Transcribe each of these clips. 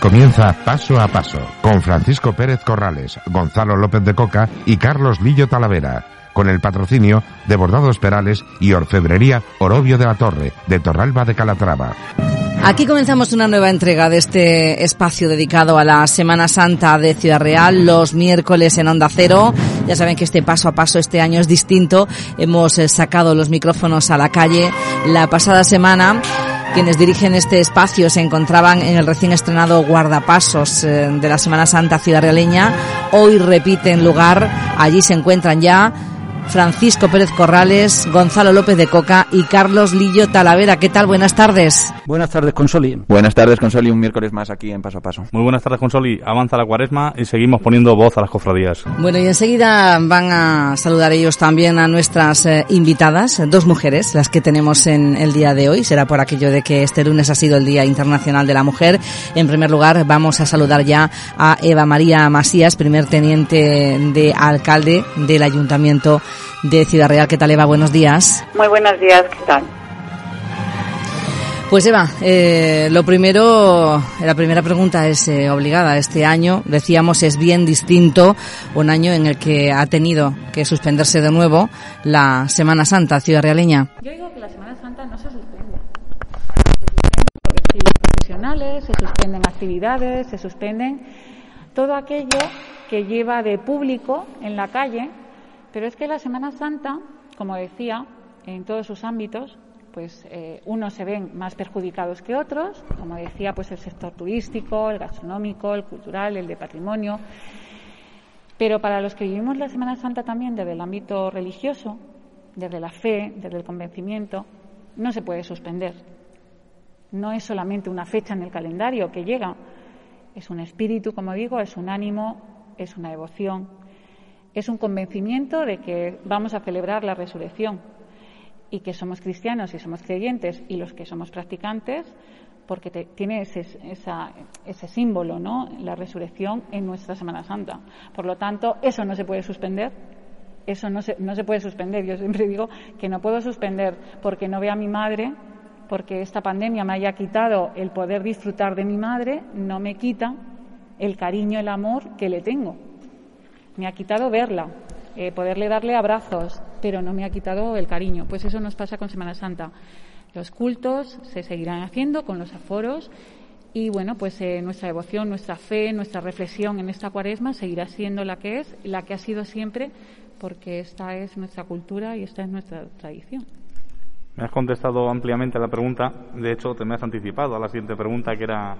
Comienza Paso a Paso con Francisco Pérez Corrales, Gonzalo López de Coca y Carlos Lillo Talavera, con el patrocinio de Bordados Perales y Orfebrería Orobio de la Torre, de Torralba de Calatrava. Aquí comenzamos una nueva entrega de este espacio dedicado a la Semana Santa de Ciudad Real, los miércoles en Onda Cero. Ya saben que este paso a paso este año es distinto. Hemos eh, sacado los micrófonos a la calle la pasada semana. Quienes dirigen este espacio se encontraban en el recién estrenado Guardapasos eh, de la Semana Santa Ciudad Realeña. Hoy repiten lugar. Allí se encuentran ya Francisco Pérez Corrales, Gonzalo López de Coca y Carlos Lillo Talavera. ¿Qué tal? Buenas tardes. Buenas tardes, Consoli. Buenas tardes, Consoli. Un miércoles más aquí en Paso a Paso. Muy buenas tardes, Consoli. Avanza la cuaresma y seguimos poniendo voz a las cofradías. Bueno, y enseguida van a saludar ellos también a nuestras eh, invitadas, dos mujeres, las que tenemos en el día de hoy. Será por aquello de que este lunes ha sido el Día Internacional de la Mujer. En primer lugar, vamos a saludar ya a Eva María Masías, primer teniente de alcalde del Ayuntamiento de Ciudad Real. ¿Qué tal, Eva? Buenos días. Muy buenos días, ¿qué tal? Pues Eva, eh, lo primero, la primera pregunta es eh, obligada. Este año, decíamos, es bien distinto, un año en el que ha tenido que suspenderse de nuevo la Semana Santa Ciudad Realeña. Yo digo que la Semana Santa no se suspende. Se suspenden los profesionales, se suspenden actividades, se suspenden todo aquello que lleva de público en la calle pero es que la Semana Santa, como decía, en todos sus ámbitos, pues eh, unos se ven más perjudicados que otros, como decía, pues el sector turístico, el gastronómico, el cultural, el de patrimonio. Pero para los que vivimos la Semana Santa también desde el ámbito religioso, desde la fe, desde el convencimiento, no se puede suspender. No es solamente una fecha en el calendario que llega, es un espíritu, como digo, es un ánimo, es una devoción, es un convencimiento de que vamos a celebrar la resurrección y que somos cristianos y somos creyentes y los que somos practicantes, porque tiene ese, símbolo, ¿no? La resurrección en nuestra Semana Santa. Por lo tanto, eso no se puede suspender. Eso no se, no se puede suspender. Yo siempre digo que no puedo suspender porque no veo a mi madre, porque esta pandemia me haya quitado el poder disfrutar de mi madre, no me quita el cariño, el amor que le tengo me ha quitado verla, eh, poderle darle abrazos, pero no me ha quitado el cariño. Pues eso nos pasa con Semana Santa. Los cultos se seguirán haciendo con los aforos y bueno, pues eh, nuestra devoción, nuestra fe, nuestra reflexión en esta cuaresma seguirá siendo la que es, la que ha sido siempre, porque esta es nuestra cultura y esta es nuestra tradición. Me has contestado ampliamente la pregunta, de hecho te me has anticipado a la siguiente pregunta que era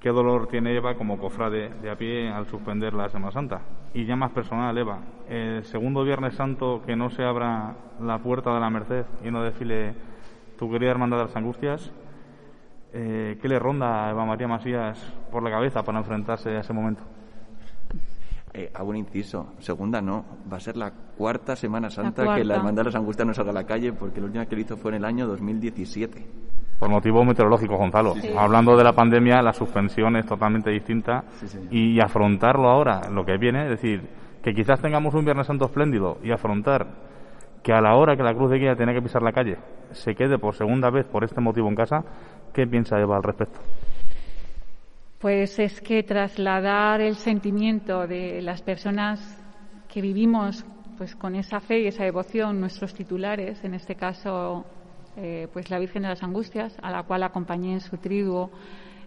¿Qué dolor tiene Eva como cofrade de a pie al suspender la Semana Santa? Y ya más personal, Eva, el segundo Viernes Santo que no se abra la puerta de la Merced y no desfile tu querida Hermandad de las Angustias, eh, ¿qué le ronda a Eva María Masías por la cabeza para enfrentarse a ese momento? Eh, hago un inciso. Segunda no. Va a ser la cuarta Semana Santa que la Hermandad de las Angustias no salga a la calle porque la última que lo hizo fue en el año 2017 por motivos meteorológicos, Gonzalo. Hablando de la pandemia, la suspensión es totalmente distinta y afrontarlo ahora, lo que viene, es decir, que quizás tengamos un Viernes Santo espléndido y afrontar que a la hora que la Cruz de Guía tiene que pisar la calle se quede por segunda vez por este motivo en casa, ¿qué piensa Eva al respecto? Pues es que trasladar el sentimiento de las personas que vivimos pues con esa fe y esa devoción, nuestros titulares, en este caso eh, pues la Virgen de las Angustias, a la cual acompañé en su triduo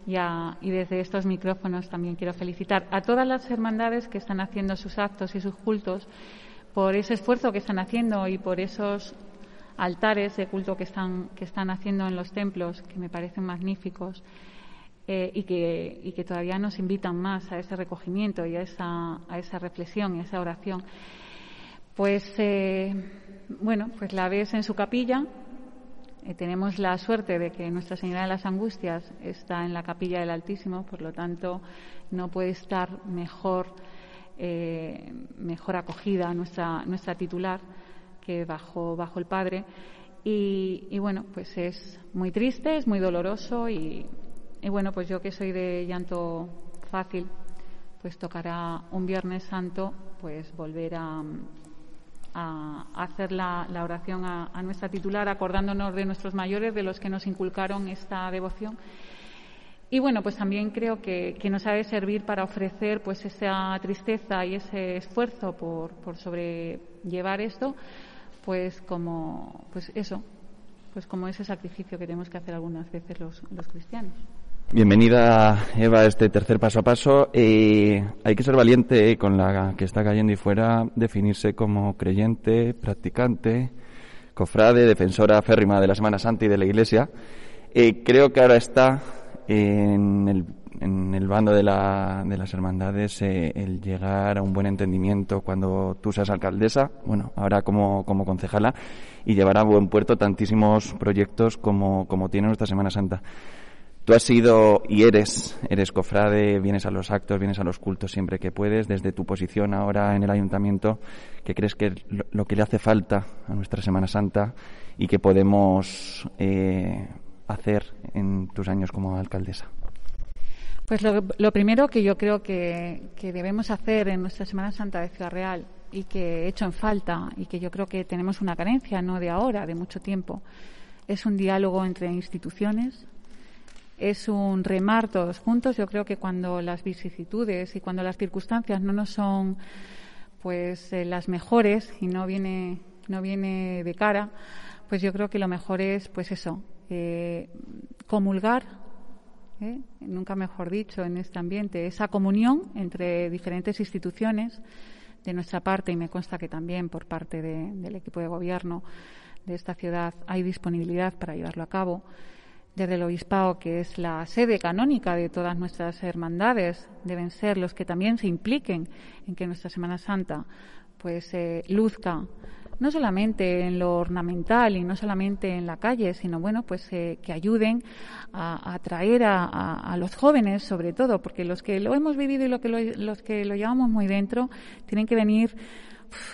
y, desde estos micrófonos también quiero felicitar a todas las hermandades que están haciendo sus actos y sus cultos por ese esfuerzo que están haciendo y por esos altares de culto que están, que están haciendo en los templos, que me parecen magníficos. Eh, y, que, y que todavía nos invitan más a ese recogimiento y a esa, a esa reflexión y a esa oración. Pues, eh, bueno, pues la ves en su capilla, eh, tenemos la suerte de que Nuestra Señora de las Angustias está en la capilla del Altísimo, por lo tanto no puede estar mejor, eh, mejor acogida nuestra, nuestra titular que bajo, bajo el Padre. Y, bueno, pues es muy triste, es muy doloroso y, y bueno, pues yo que soy de llanto fácil, pues tocará un Viernes Santo, pues volver a, a, hacer la, oración a, nuestra titular, acordándonos de nuestros mayores, de los que nos inculcaron esta devoción. y bueno, pues también creo que, nos ha de servir para ofrecer pues esa tristeza y ese esfuerzo por, por sobrellevar esto, pues como, pues eso, pues como ese sacrificio que tenemos que hacer algunas veces los, los cristianos. Bienvenida, Eva, a este tercer paso a paso. Eh, hay que ser valiente con la que está cayendo y fuera, definirse como creyente, practicante, cofrade, defensora férrima de la Semana Santa y de la Iglesia. Eh, creo que ahora está en el, bando de, la, de las hermandades eh, el llegar a un buen entendimiento cuando tú seas alcaldesa, bueno, ahora como, como concejala, y llevar a buen puerto tantísimos proyectos como, como tiene nuestra Semana Santa. Tú has sido y eres, eres cofrade, vienes a los actos, vienes a los cultos siempre que puedes, desde tu posición ahora en el ayuntamiento, que crees que lo, lo que le hace falta a nuestra Semana Santa y que podemos eh, hacer en tus años como alcaldesa? Pues lo, lo primero que yo creo que, que, debemos hacer en nuestra Semana Santa de Ciudad Real y que he hecho en falta y que yo creo que tenemos una carencia, no de ahora, de mucho tiempo, es un diálogo entre instituciones, es un remar todos juntos. Yo creo que cuando las vicisitudes y cuando las circunstancias no nos son pues eh, las mejores y no viene no viene de cara, pues yo creo que lo mejor es pues eso, eh, comulgar, ¿eh? nunca mejor dicho, en este ambiente, esa comunión entre diferentes instituciones de nuestra parte, y me consta que también por parte de, del equipo de gobierno de esta ciudad hay disponibilidad para llevarlo a cabo. Desde el Obispado, que es la sede canónica de todas nuestras hermandades, deben ser los que también se impliquen en que nuestra Semana Santa pues eh, luzca no solamente en lo ornamental y no solamente en la calle, sino bueno, pues eh, que ayuden a, atraer a, los jóvenes, sobre todo, porque los que lo hemos vivido y lo que lo, los que lo llevamos muy dentro, tienen que venir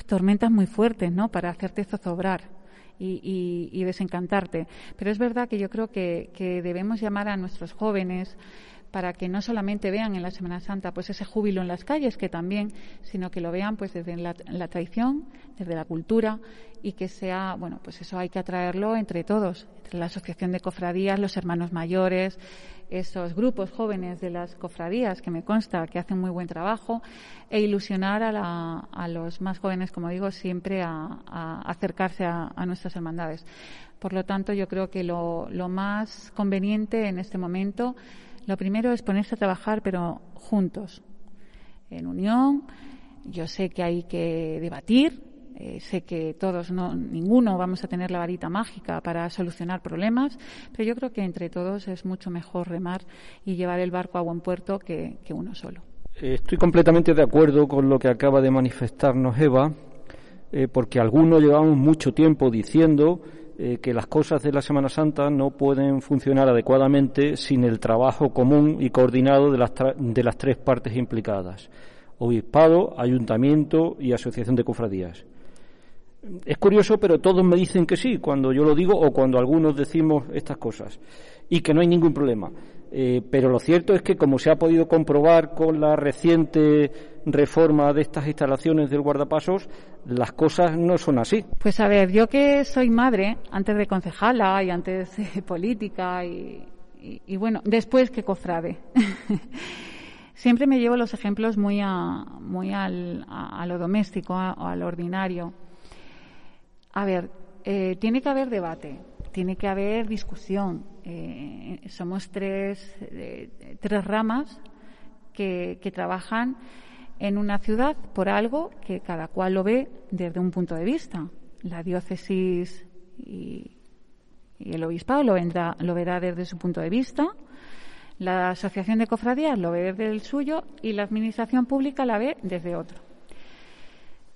tormentas muy fuertes, ¿no? Para hacerte zozobrar. Y, y, y, desencantarte. Pero es verdad que yo creo que, que debemos llamar a nuestros jóvenes para que no solamente vean en la Semana Santa pues ese júbilo en las calles, que también, sino que lo vean pues desde la, la tradición, desde la cultura y que sea, bueno, pues eso hay que atraerlo entre todos, entre la Asociación de Cofradías, los hermanos mayores, esos grupos jóvenes de las cofradías, que me consta que hacen muy buen trabajo, e ilusionar a, la, a los más jóvenes, como digo, siempre a, acercarse a, a, nuestras hermandades. Por lo tanto, yo creo que lo, lo más conveniente en este momento lo primero es ponerse a trabajar, pero juntos, en unión. Yo sé que hay que debatir, eh, sé que todos, no, ninguno vamos a tener la varita mágica para solucionar problemas, pero yo creo que entre todos es mucho mejor remar y llevar el barco a buen puerto que, uno solo. Estoy completamente de acuerdo con lo que acaba de manifestarnos Eva, eh, porque algunos llevamos mucho tiempo diciendo eh, que las cosas de la Semana Santa no pueden funcionar adecuadamente sin el trabajo común y coordinado de las, de las tres partes implicadas, obispado, ayuntamiento y asociación de cofradías. Es curioso, pero todos me dicen que sí cuando yo lo digo o cuando algunos decimos estas cosas y que no hay ningún problema. Eh, pero lo cierto es que, como se ha podido comprobar con la reciente reforma de estas instalaciones del guardapasos, las cosas no son así. Pues a ver, yo que soy madre, antes de concejala y antes de política y, y, bueno, después que cofrade. Siempre me llevo los ejemplos muy a, muy al, a, a lo doméstico, a, a, lo ordinario. A ver, eh, tiene que haber debate, tiene que haber discusión. Eh, somos tres, eh, tres ramas que, trabajan en una ciudad por algo que cada cual lo ve desde un punto de vista. La diócesis y, y el obispado lo, vendrá, lo verá desde su punto de vista. La asociación de cofradías lo ve desde el suyo y la administración pública la ve desde otro.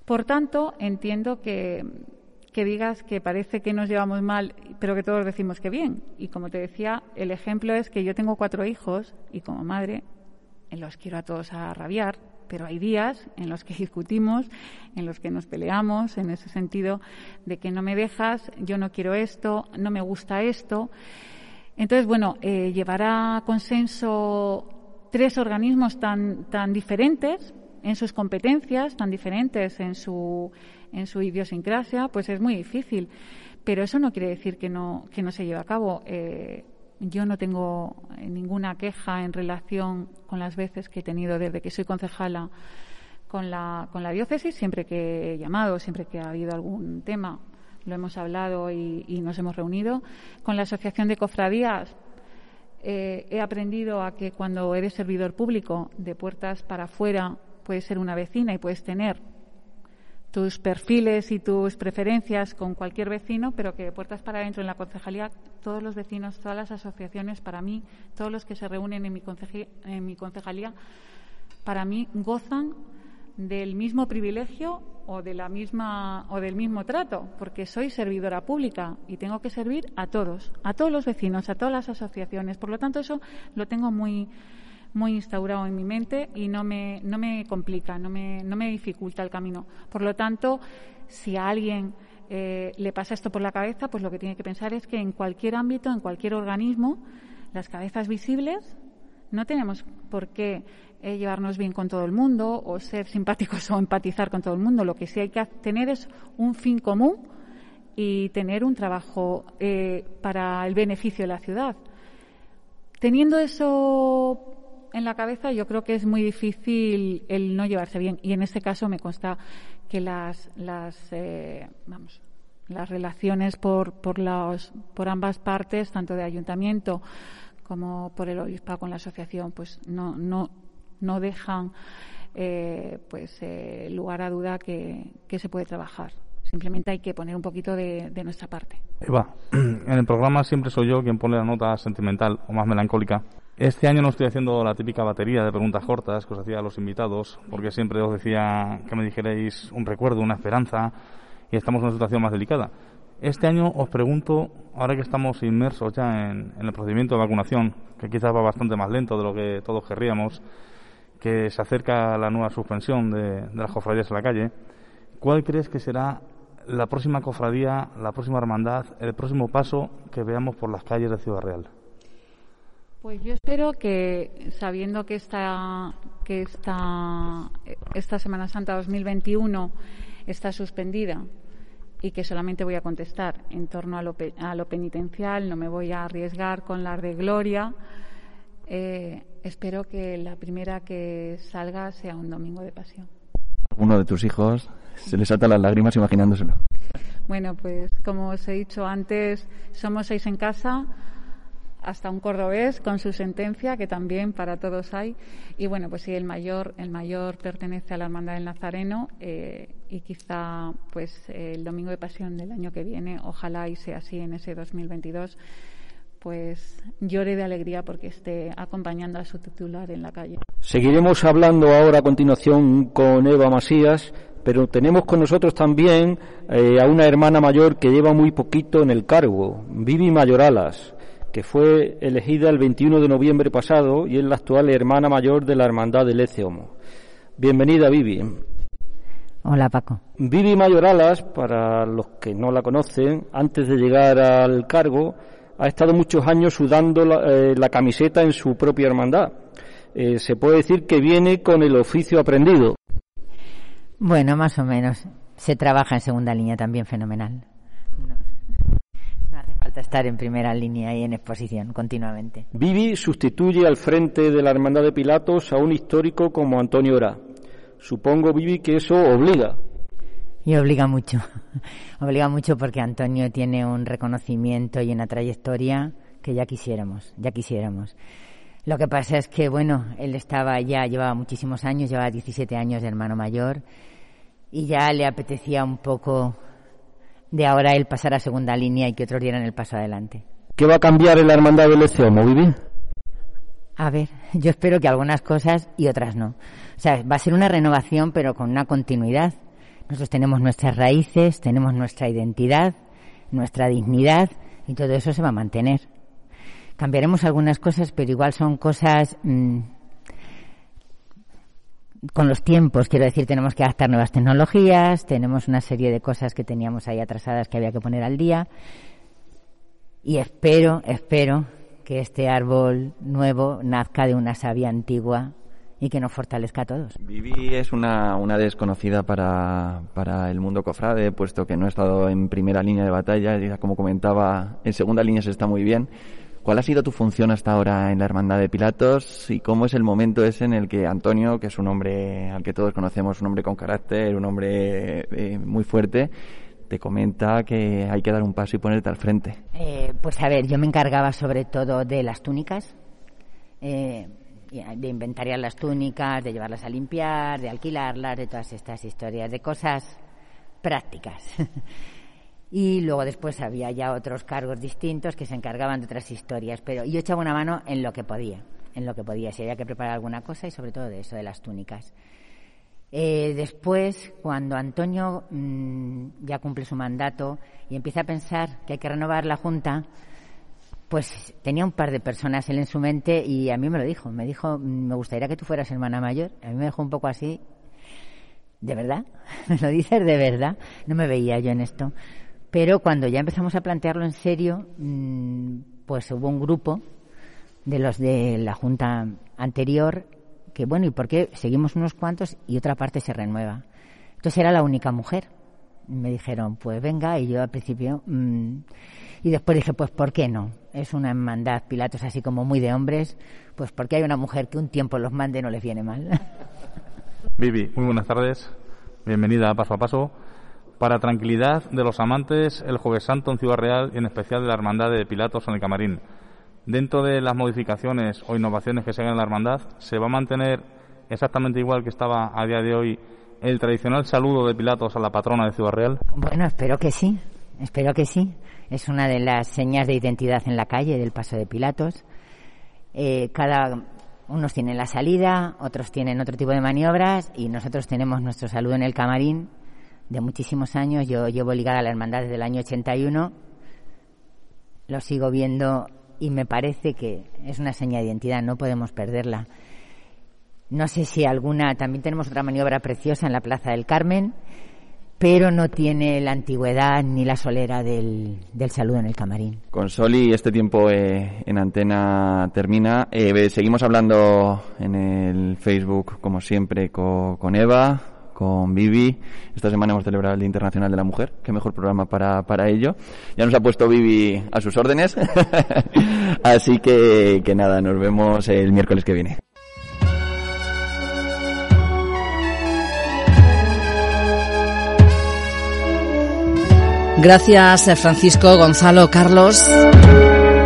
Por tanto, entiendo que que digas que parece que nos llevamos mal, pero que todos decimos que bien. Y como te decía, el ejemplo es que yo tengo cuatro hijos y como madre los quiero a todos a rabiar, pero hay días en los que discutimos, en los que nos peleamos, en ese sentido de que no me dejas, yo no quiero esto, no me gusta esto. Entonces, bueno, eh, llevar a consenso tres organismos tan, tan diferentes en sus competencias, tan diferentes en su en su idiosincrasia, pues es muy difícil. Pero eso no quiere decir que no, que no se lleve a cabo. Eh, yo no tengo ninguna queja en relación con las veces que he tenido desde que soy concejala con la, con la diócesis, siempre que he llamado, siempre que ha habido algún tema, lo hemos hablado y, nos hemos reunido. Con la Asociación de Cofradías eh, he aprendido a que cuando eres servidor público, de puertas para afuera, puedes ser una vecina y puedes tener tus perfiles y tus preferencias con cualquier vecino, pero que puertas para adentro en la concejalía, todos los vecinos, todas las asociaciones, para mí, todos los que se reúnen en mi, en mi concejalía, para mí gozan del mismo privilegio o de la misma o del mismo trato, porque soy servidora pública y tengo que servir a todos, a todos los vecinos, a todas las asociaciones. Por lo tanto, eso lo tengo muy muy instaurado en mi mente y no me, no me complica, no me, no me dificulta el camino. Por lo tanto, si a alguien eh, le pasa esto por la cabeza, pues lo que tiene que pensar es que en cualquier ámbito, en cualquier organismo, las cabezas visibles no tenemos por qué eh, llevarnos bien con todo el mundo o ser simpáticos o empatizar con todo el mundo. Lo que sí hay que tener es un fin común y tener un trabajo eh, para el beneficio de la ciudad. Teniendo eso en la cabeza, yo creo que es muy difícil el no llevarse bien. Y en este caso me consta que las, las eh, vamos, las relaciones por, por, los, por ambas partes, tanto de ayuntamiento como por el obispado con la asociación, pues no, no, no dejan eh, pues eh, lugar a duda que, que se puede trabajar. Simplemente hay que poner un poquito de, de, nuestra parte. Eva, en el programa siempre soy yo quien pone la nota sentimental o más melancólica. Este año no estoy haciendo la típica batería de preguntas cortas que os hacía a los invitados, porque siempre os decía que me dijerais un recuerdo, una esperanza, y estamos en una situación más delicada. Este año os pregunto, ahora que estamos inmersos ya en, el procedimiento de vacunación, que quizás va bastante más lento de lo que todos querríamos, que se acerca la nueva suspensión de, de las cofradías en la calle, ¿cuál crees que será la próxima cofradía, la próxima hermandad, el próximo paso que veamos por las calles de Ciudad Real? Pues yo espero que, sabiendo que esta, que esta, esta Semana Santa 2021 está suspendida y que solamente voy a contestar en torno a lo, a lo penitencial, no me voy a arriesgar con la de gloria, eh, espero que la primera que salga sea un domingo de pasión. Uno de tus hijos se le saltan las lágrimas imaginándoselo. Bueno, pues como os he dicho antes, somos seis en casa hasta un cordobés con su sentencia, que también para todos hay. Y bueno, pues sí, el mayor, el mayor pertenece a la Hermandad del Nazareno eh, y quizá pues el Domingo de Pasión del año que viene, ojalá y sea así en ese 2022, pues llore de alegría porque esté acompañando a su titular en la calle. Seguiremos hablando ahora a continuación con Eva Masías, pero tenemos con nosotros también eh, a una hermana mayor que lleva muy poquito en el cargo, Vivi Mayoralas que fue elegida el 21 de noviembre pasado y es la actual hermana mayor de la Hermandad del Homo. Bienvenida, Vivi. Hola, Paco. Vivi Mayoralas, para los que no la conocen, antes de llegar al cargo, ha estado muchos años sudando la, eh, camiseta en su propia hermandad. Eh, se puede decir que viene con el oficio aprendido. Bueno, más o menos. Se trabaja en segunda línea también fenomenal estar en primera línea y en exposición continuamente. Vivi sustituye al frente de la Hermandad de Pilatos a un histórico como Antonio Ora. Supongo, Vivi, que eso obliga. Y obliga mucho. obliga mucho porque Antonio tiene un reconocimiento y una trayectoria que ya quisiéramos, ya quisiéramos. Lo que pasa es que, bueno, él estaba ya, llevaba muchísimos años, llevaba 17 años de hermano mayor y ya le apetecía un poco de ahora él pasar a segunda línea y que otros dieran el paso adelante. ¿Qué va a cambiar en la hermandad del ECEOMO, Vivi? A ver, yo espero que algunas cosas y otras no. O sea, va a ser una renovación, pero con una continuidad. Nosotros tenemos nuestras raíces, tenemos nuestra identidad, nuestra dignidad, y todo eso se va a mantener. Cambiaremos algunas cosas, pero igual son cosas mm, con los tiempos, quiero decir, tenemos que adaptar nuevas tecnologías, tenemos una serie de cosas que teníamos ahí atrasadas que había que poner al día. Y espero, espero que este árbol nuevo nazca de una savia antigua y que nos fortalezca a todos. Vivi es una, una desconocida para, para el mundo cofrade, puesto que no ha estado en primera línea de batalla, como comentaba, en segunda línea se está muy bien ¿Cuál ha sido tu función hasta ahora en la Hermandad de Pilatos y cómo es el momento ese en el que Antonio, que es un hombre al que todos conocemos, un hombre con carácter, un hombre eh, muy fuerte, te comenta que hay que dar un paso y ponerte al frente? Eh, pues a ver, yo me encargaba sobre todo de las túnicas. Eh, de inventariar las túnicas, de llevarlas a limpiar, de alquilarlas, de todas estas historias, de cosas prácticas. y luego después había ya otros cargos distintos que se encargaban de otras historias, pero yo echaba una mano en lo que podía, en lo que podía, si había que preparar alguna cosa y sobre todo de eso, de las túnicas. Eh, después, cuando Antonio mm, ya cumple su mandato y empieza a pensar que hay que renovar la Junta, pues tenía un par de personas él en su mente y a mí me lo dijo. Me dijo, me gustaría que tú fueras hermana mayor. A mí me dejó un poco así. ¿De verdad? ¿Me lo dices de verdad? No me veía yo en esto. Pero cuando ya empezamos a plantearlo en serio, mm, pues hubo un grupo de los de la junta anterior que, bueno, ¿y por qué seguimos unos cuantos y otra parte se renueva? Entonces era la única mujer. Me dijeron, pues venga, y yo al principio... Mm, y después dije, pues ¿por qué no? Es una hermandad, Pilatos, así como muy de hombres, pues porque hay una mujer que un tiempo los mande no les viene mal. Vivi, muy buenas tardes. Bienvenida a Paso a Paso. Para tranquilidad de los amantes, el Jueves Santo en Ciudad Real y en especial de la Hermandad de Pilatos en el Camarín. Dentro de las modificaciones o innovaciones que se hagan en la Hermandad, ¿se va a mantener exactamente igual que estaba a día de hoy el tradicional saludo de Pilatos a la patrona de Ciudad Real? Bueno, espero que sí, espero que sí es una de las señas de identidad en la calle del Paso de Pilatos. Eh, cada unos tienen la salida, otros tienen otro tipo de maniobras y nosotros tenemos nuestro saludo en el camarín de muchísimos años. Yo llevo ligada a la hermandad desde el año 81. Lo sigo viendo y me parece que es una seña de identidad, no podemos perderla. No sé si alguna, también tenemos otra maniobra preciosa en la Plaza del Carmen, pero no tiene la antigüedad ni la solera del, saludo en el camarín. Con Soli este tiempo eh, en antena termina. Eh, seguimos hablando en el Facebook, como siempre, con, Eva, con Vivi. Esta semana hemos celebrado el Día Internacional de la Mujer. Qué mejor programa para, para ello. Ya nos ha puesto Vivi a sus órdenes. Así que, que nada, nos vemos el miércoles que viene. Gracias Francisco, Gonzalo, Carlos.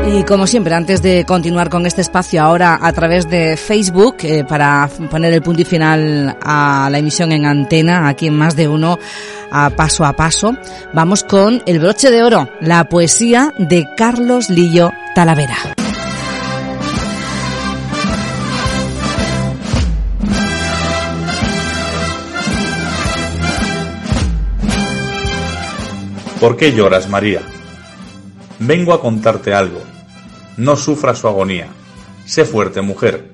Y como siempre, antes de continuar con este espacio ahora a través de Facebook, eh, para poner el punto y final a la emisión en antena, aquí en más de uno, a paso a paso, vamos con el broche de oro, la poesía de Carlos Lillo Talavera. ¿Por qué lloras, María? Vengo a contarte algo. No sufras su agonía. Sé fuerte, mujer.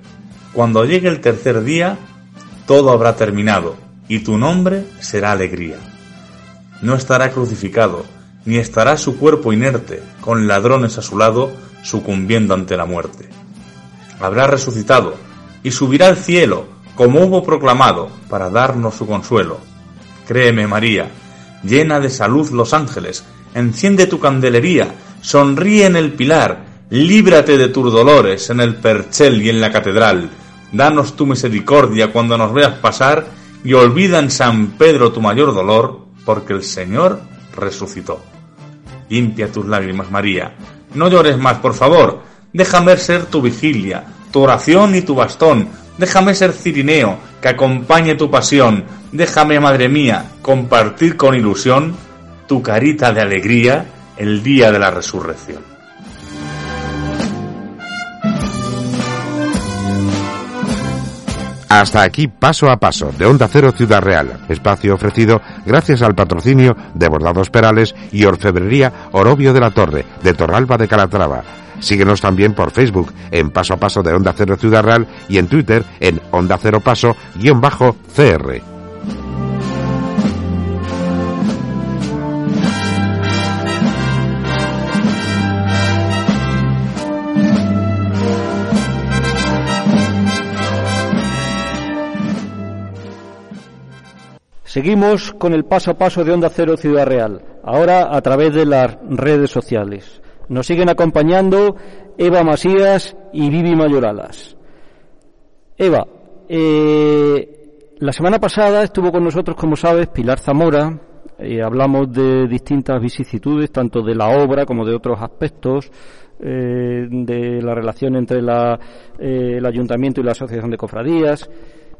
Cuando llegue el tercer día, todo habrá terminado y tu nombre será alegría. No estará crucificado, ni estará su cuerpo inerte, con ladrones a su lado, sucumbiendo ante la muerte. Habrá resucitado y subirá al cielo, como hubo proclamado, para darnos su consuelo. Créeme, María, llena de salud los ángeles, enciende tu candelería, sonríe en el pilar, líbrate de tus dolores en el perchel y en la catedral, danos tu misericordia cuando nos veas pasar, y olvida en San Pedro tu mayor dolor, porque el Señor resucitó. Limpia tus lágrimas, María, no llores más, por favor, déjame ser tu vigilia, tu oración y tu bastón, déjame ser cirineo, que acompañe tu pasión, Déjame, Madre mía, compartir con ilusión tu carita de alegría el día de la resurrección. Hasta aquí Paso a Paso de Onda Cero Ciudad Real, espacio ofrecido gracias al patrocinio de Bordados Perales y Orfebrería Orobio de la Torre, de Torralba de Calatrava. Síguenos también por Facebook en Paso a Paso de Onda Cero Ciudad Real y en Twitter en Onda Cero Paso Seguimos con el paso a paso de Onda Cero Ciudad Real, ahora a través de las redes sociales. Nos siguen acompañando Eva Masías y Vivi Mayoralas. Eva, eh, la semana pasada estuvo con nosotros, como sabes, Pilar Zamora. y hablamos de distintas vicisitudes, tanto de la obra como de otros aspectos eh, de la relación entre la, eh, el ayuntamiento y la asociación de cofradías.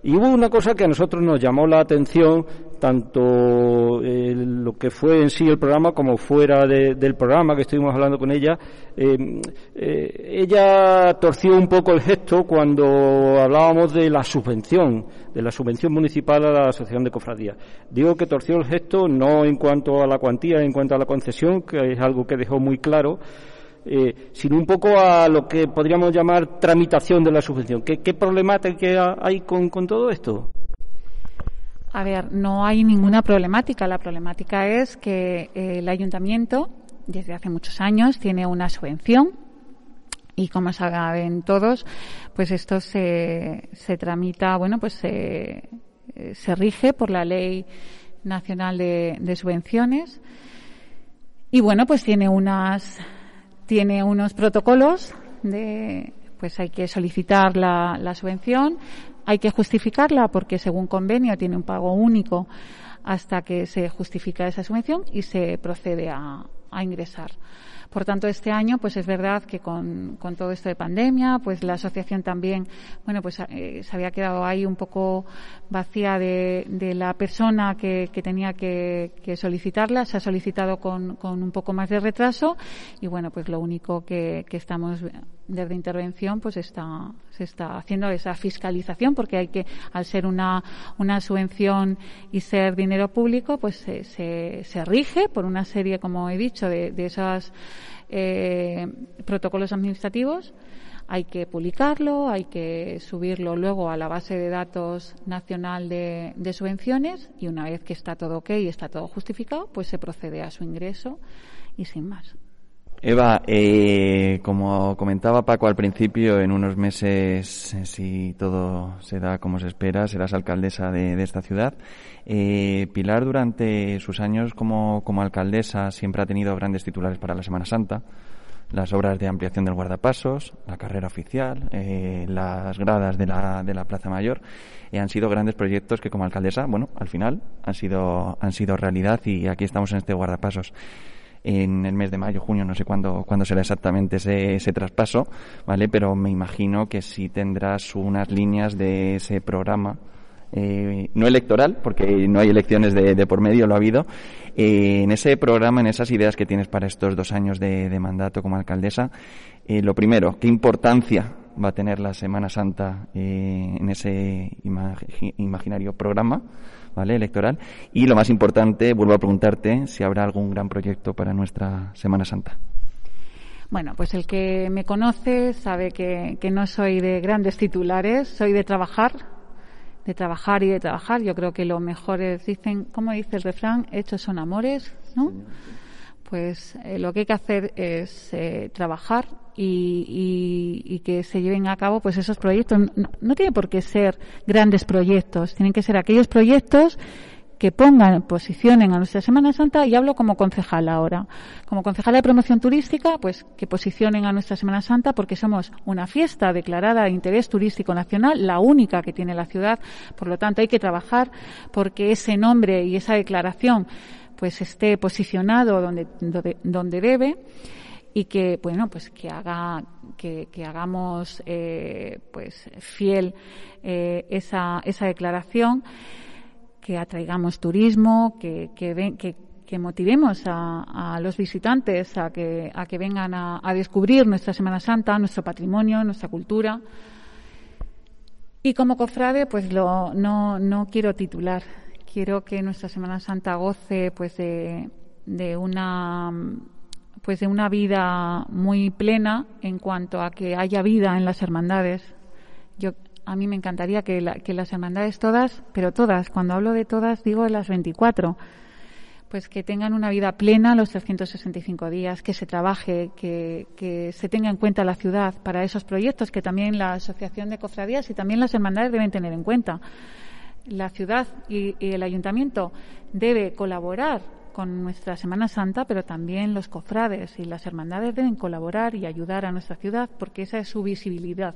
Y hubo una cosa que a nosotros nos llamó la atención, tanto eh, lo que fue en sí el programa como fuera del programa que estuvimos hablando con ella. Eh, eh, ella torció un poco el gesto cuando hablábamos de la subvención, de la subvención municipal a la Asociación de Cofradías. Digo que torció el gesto no en cuanto a la cuantía, en cuanto a la concesión, que es algo que dejó muy claro, eh, sino un poco a lo que podríamos llamar tramitación de la subvención. ¿Qué, qué problemática hay con, todo esto? A ver, no hay ninguna problemática. La problemática es que eh, el ayuntamiento, desde hace muchos años, tiene una subvención y como saben todos, pues esto se, se tramita, bueno, pues se, rige por la Ley Nacional de Subvenciones y bueno, pues tiene unas tiene unos protocolos de pues hay que solicitar la, subvención, hay que justificarla porque según convenio tiene un pago único hasta que se justifica esa subvención y se procede a ingresar. Por tanto, este año, pues es verdad que con, todo esto de pandemia, pues la asociación también, bueno, pues eh, se había quedado ahí un poco vacía de, la persona que, tenía que, que, solicitarla. Se ha solicitado con, con, un poco más de retraso y, bueno, pues lo único que, que estamos desde intervención pues está se está haciendo esa fiscalización porque hay que al ser una una subvención y ser dinero público pues se, se, rige por una serie como he dicho de, de esos eh, protocolos administrativos hay que publicarlo, hay que subirlo luego a la base de datos nacional de, de, subvenciones y una vez que está todo ok y está todo justificado, pues se procede a su ingreso y sin más. Eva, eh, como comentaba Paco al principio, en unos meses, eh, si todo se da como se espera, serás alcaldesa de, esta ciudad. Eh, Pilar, durante sus años como, como alcaldesa, siempre ha tenido grandes titulares para la Semana Santa. Las obras de ampliación del guardapasos, la carrera oficial, eh, las gradas de la, de la Plaza Mayor, eh, han sido grandes proyectos que como alcaldesa, bueno, al final han sido, han sido realidad y aquí estamos en este guardapasos en el mes de mayo, junio, no sé cuándo, cuándo será exactamente ese, ese traspaso, ¿vale? Pero me imagino que sí tendrás unas líneas de ese programa, eh, no electoral, porque no hay elecciones de, de por medio, lo ha habido, eh, en ese programa, en esas ideas que tienes para estos dos años de, mandato como alcaldesa, eh, lo primero, ¿qué importancia va a tener la Semana Santa eh, en ese imaginario programa? ¿Vale? electoral. Y lo más importante, vuelvo a preguntarte si habrá algún gran proyecto para nuestra Semana Santa. Bueno, pues el que me conoce sabe que, que no soy de grandes titulares, soy de trabajar, de trabajar y de trabajar. Yo creo que lo mejor es, dicen, ¿cómo dice el refrán? Hechos son amores, ¿no? Pues eh, lo que hay que hacer es eh, trabajar y, y, y, que se lleven a cabo pues esos proyectos. No, no tiene por qué ser grandes proyectos, tienen que ser aquellos proyectos que pongan, posicionen a nuestra Semana Santa, y hablo como concejal ahora, como concejala de promoción turística, pues que posicionen a nuestra Semana Santa porque somos una fiesta declarada de interés turístico nacional, la única que tiene la ciudad, por lo tanto hay que trabajar porque ese nombre y esa declaración pues esté posicionado donde, donde, donde debe y que bueno pues que haga que, que hagamos eh, pues fiel eh, esa esa declaración que atraigamos turismo que que, que, motivemos a, a, los visitantes a que a que vengan a, a descubrir nuestra Semana Santa nuestro patrimonio nuestra cultura. Y como cofrade pues lo no no quiero titular quiero que nuestra Semana Santa goce pues de, de una pues de una vida muy plena en cuanto a que haya vida en las hermandades. Yo a mí me encantaría que, la, que las hermandades todas, pero todas, cuando hablo de todas digo de las 24, pues que tengan una vida plena los 365 días, que se trabaje, que, que, se tenga en cuenta la ciudad para esos proyectos que también la Asociación de Cofradías y también las hermandades deben tener en cuenta. La ciudad y, el ayuntamiento debe colaborar con nuestra Semana Santa, pero también los cofrades y las hermandades deben colaborar y ayudar a nuestra ciudad porque esa es su visibilidad.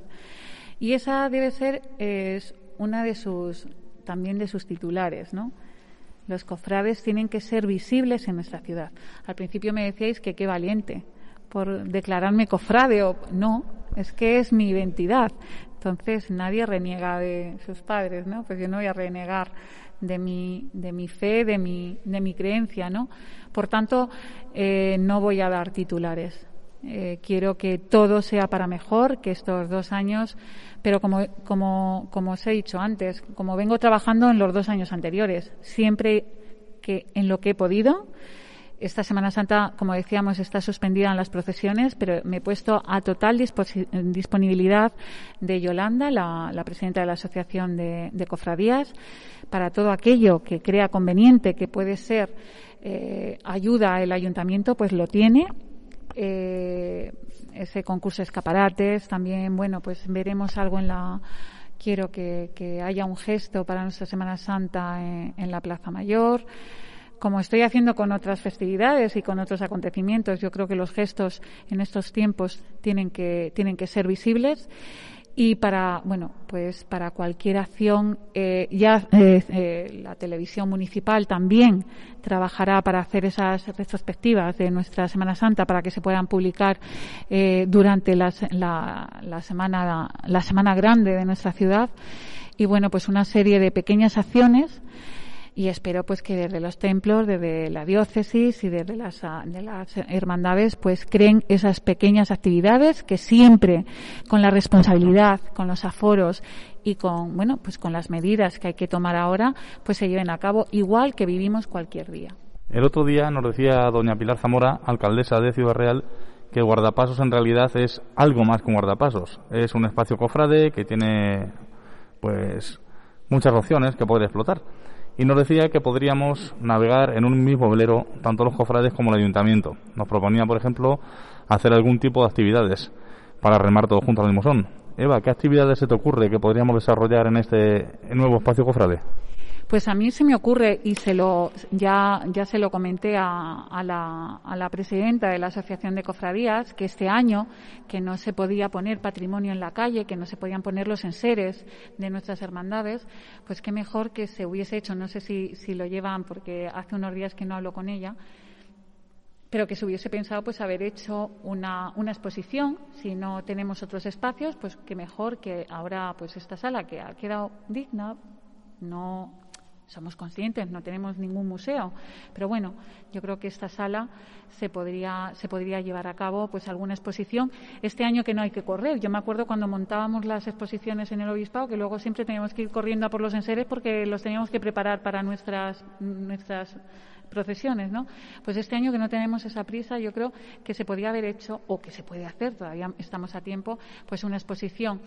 Y esa debe ser es una de sus también de sus titulares, ¿no? Los cofrades tienen que ser visibles en nuestra ciudad. Al principio me decíais que qué valiente por declararme cofrade o no, es que es mi identidad. Entonces nadie reniega de sus padres, ¿no? Pues yo no voy a renegar de mi, de mi fe, de mi, de mi creencia, ¿no? Por tanto, eh, no voy a dar titulares. Eh, quiero que todo sea para mejor, que estos dos años, pero como, como, como os he dicho antes, como vengo trabajando en los dos años anteriores, siempre que en lo que he podido, esta Semana Santa, como decíamos, está suspendida en las procesiones, pero me he puesto a total disponibilidad de Yolanda, la, presidenta de la Asociación de, Cofradías, para todo aquello que crea conveniente, que puede ser eh, ayuda al ayuntamiento, pues lo tiene. Eh, ese concurso de escaparates, también, bueno, pues veremos algo en la quiero que, haya un gesto para nuestra Semana Santa en la Plaza Mayor como estoy haciendo con otras festividades y con otros acontecimientos, yo creo que los gestos en estos tiempos tienen que, tienen que ser visibles. Y para bueno pues para cualquier acción eh, ya eh, eh, la televisión municipal también trabajará para hacer esas retrospectivas de nuestra Semana Santa para que se puedan publicar durante la, la, semana la semana grande de nuestra ciudad. Y bueno pues una serie de pequeñas acciones y espero pues que desde los templos, desde la diócesis y desde las, ah, de las hermandades pues creen esas pequeñas actividades que siempre con la responsabilidad, con los aforos y con bueno pues con las medidas que hay que tomar ahora pues se lleven a cabo igual que vivimos cualquier día. El otro día nos decía doña Pilar Zamora, alcaldesa de Ciudad Real, que guardapasos en realidad es algo más que un guardapasos. Es un espacio cofrade que tiene pues muchas opciones que poder explotar y nos decía que podríamos navegar en un mismo velero tanto los cofrades como el ayuntamiento. Nos proponía, por ejemplo, hacer algún tipo de actividades para remar todos juntos al mismo Eva, ¿qué actividades se te ocurre que podríamos desarrollar en este nuevo espacio cofrade? Pues a mí se me ocurre y se lo ya ya se lo comenté a, a, la, a la presidenta de la Asociación de Cofradías que este año que no se podía poner patrimonio en la calle, que no se podían poner los enseres de nuestras hermandades, pues qué mejor que se hubiese hecho. No sé si, si lo llevan porque hace unos días que no hablo con ella pero que se hubiese pensado pues haber hecho una, una, exposición si no tenemos otros espacios pues qué mejor que ahora pues esta sala que ha quedado digna no somos conscientes, no tenemos ningún museo, pero bueno, yo creo que esta sala se podría, se podría llevar a cabo pues alguna exposición. Este año que no hay que correr, yo me acuerdo cuando montábamos las exposiciones en el Obispado que luego siempre teníamos que ir corriendo a por los enseres porque los teníamos que preparar para nuestras, nuestras procesiones, ¿no? Pues este año que no tenemos esa prisa, yo creo que se podía haber hecho, o que se puede hacer, todavía estamos a tiempo, pues una exposición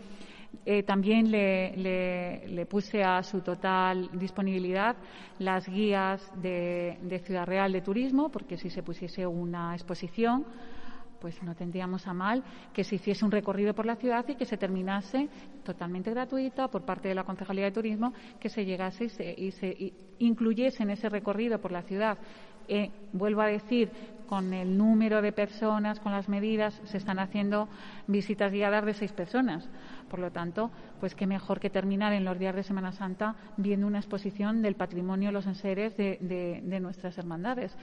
eh, también le, puse a su total disponibilidad las guías de, Ciudad Real de Turismo, porque si se pusiese una exposición, pues no tendríamos a mal que se hiciese un recorrido por la ciudad y que se terminase totalmente gratuita por parte de la Concejalía de Turismo, que se llegase y se, y se incluyese en ese recorrido por la ciudad eh, vuelvo a decir, con el número de personas, con las medidas, se están haciendo visitas guiadas de seis personas. Por lo tanto, pues qué mejor que terminar en los días de Semana Santa viendo una exposición del patrimonio, los enseres de nuestras hermandades.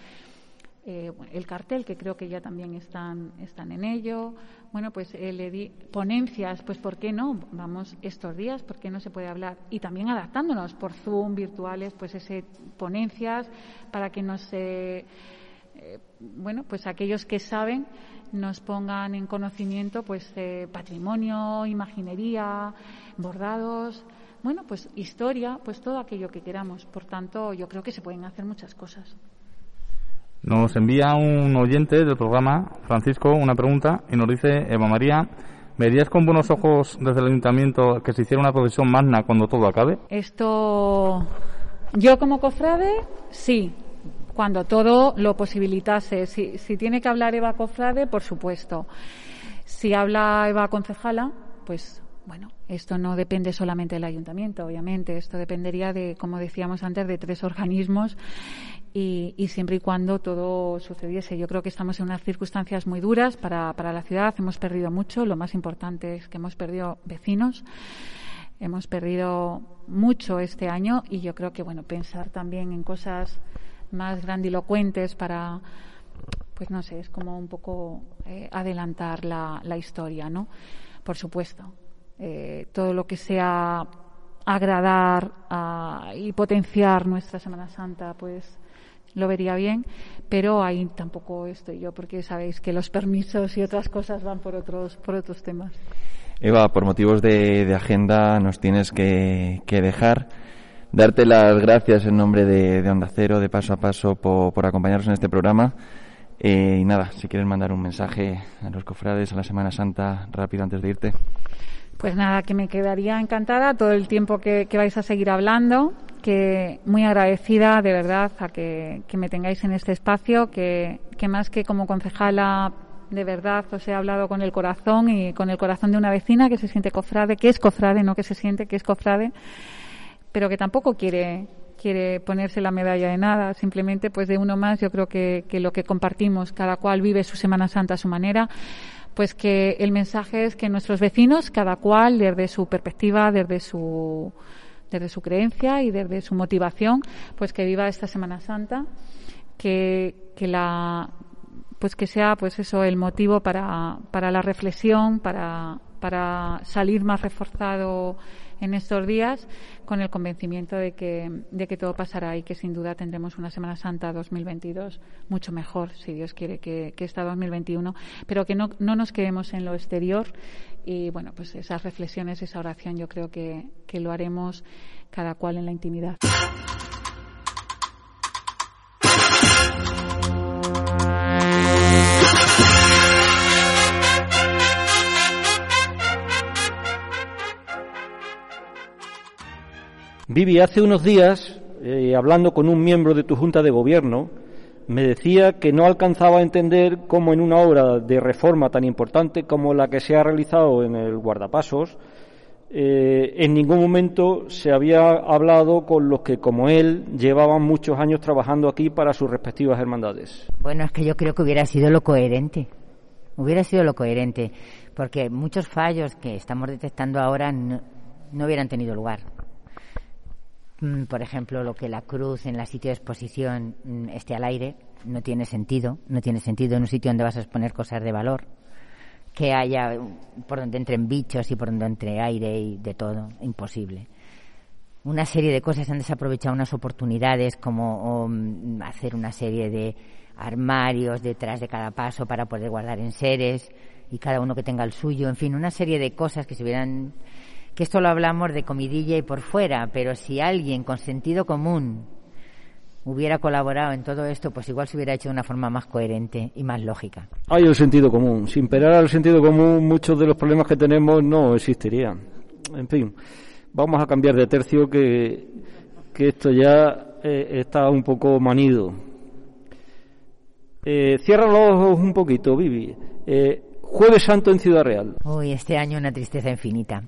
Eh, el cartel, que creo que ya también están, están en ello. Bueno, pues eh, le di ponencias, pues ¿por qué no? Vamos estos días, ¿por qué no se puede hablar? Y también adaptándonos por Zoom, virtuales, pues ese ponencias para que nos, eh, bueno, pues aquellos que saben nos pongan en conocimiento, pues patrimonio, imaginería, bordados, bueno, pues historia, pues todo aquello que queramos. Por tanto, yo creo que se pueden hacer muchas cosas. Nos envía un oyente del programa, Francisco, una pregunta y nos dice, Eva María, ¿verías con buenos ojos desde el ayuntamiento que se hiciera una procesión magna cuando todo acabe? Esto, yo como cofrade, sí, cuando todo lo posibilitase. Si, si tiene que hablar Eva Cofrade, por supuesto. Si habla Eva Concejala, pues bueno, esto no depende solamente del ayuntamiento, obviamente, esto dependería de, como decíamos antes, de tres organismos y, siempre y cuando todo sucediese. Yo creo que estamos en unas circunstancias muy duras para, para la ciudad, hemos perdido mucho, lo más importante es que hemos perdido vecinos. Hemos perdido mucho este año y yo creo que, bueno, pensar también en cosas más grandilocuentes para, pues no sé, es como un poco eh, adelantar la, la, historia, ¿no? Por supuesto, eh, todo lo que sea agradar y potenciar nuestra Semana Santa, pues lo vería bien, pero ahí tampoco estoy yo, porque sabéis que los permisos y otras cosas van por otros, por otros temas. Eva, por motivos de, agenda nos tienes que, dejar. Darte las gracias en nombre de, Onda Cero, de Paso a Paso, por, acompañarnos en este programa. Eh, y nada, si quieres mandar un mensaje a los cofrades a la Semana Santa rápido antes de irte. Pues nada, que me quedaría encantada todo el tiempo que, vais a seguir hablando, que muy agradecida de verdad a que, me tengáis en este espacio, que, que más que como concejala de verdad os he hablado con el corazón y con el corazón de una vecina que se siente cofrade, que es cofrade, no que se siente que es cofrade, pero que tampoco quiere quiere ponerse la medalla de nada, simplemente pues de uno más, yo creo que, que lo que compartimos, cada cual vive su Semana Santa a su manera, pues que el mensaje es que nuestros vecinos, cada cual desde su perspectiva, desde su desde su creencia y desde su motivación, pues que viva esta Semana Santa, que, que la pues que sea pues eso el motivo para, para la reflexión, para, para salir más reforzado en estos días con el convencimiento de que, de que todo pasará y que sin duda tendremos una Semana Santa 2022 mucho mejor, si Dios quiere, que, que esta 2021, pero que no, no nos quedemos en lo exterior y bueno, pues esas reflexiones, esa oración yo creo que, que lo haremos cada cual en la intimidad. Vivi, hace unos días, eh, hablando con un miembro de tu Junta de Gobierno, me decía que no alcanzaba a entender cómo en una obra de reforma tan importante como la que se ha realizado en el guardapasos, eh, en ningún momento se había hablado con los que, como él, llevaban muchos años trabajando aquí para sus respectivas hermandades. Bueno, es que yo creo que hubiera sido lo coherente. Hubiera sido lo coherente, porque muchos fallos que estamos detectando ahora no hubieran tenido lugar. Mm, por ejemplo, lo que la cruz en la sitio de exposición mm, esté al aire, no tiene sentido. No tiene sentido en un sitio donde vas a exponer cosas de valor. Que haya por donde entren bichos y por donde entre aire y de todo. Imposible. Una serie de cosas han desaprovechado unas oportunidades como mm, hacer una serie de armarios detrás de cada paso para poder guardar enseres y cada uno que tenga el suyo. En fin, una serie de cosas que se hubieran que esto lo hablamos de comidilla y por fuera, pero si alguien con sentido común hubiera colaborado en todo esto, pues igual se hubiera hecho de una forma más coherente y más lógica. Hay el sentido común. Sin perar al sentido común, muchos de los problemas que tenemos no existirían. En fin, vamos a cambiar de tercio que, que esto ya eh, está un poco manido. Eh, cierra los ojos un poquito, Vivi. Eh, Jueves Santo en Ciudad Real. Uy, este año una tristeza infinita.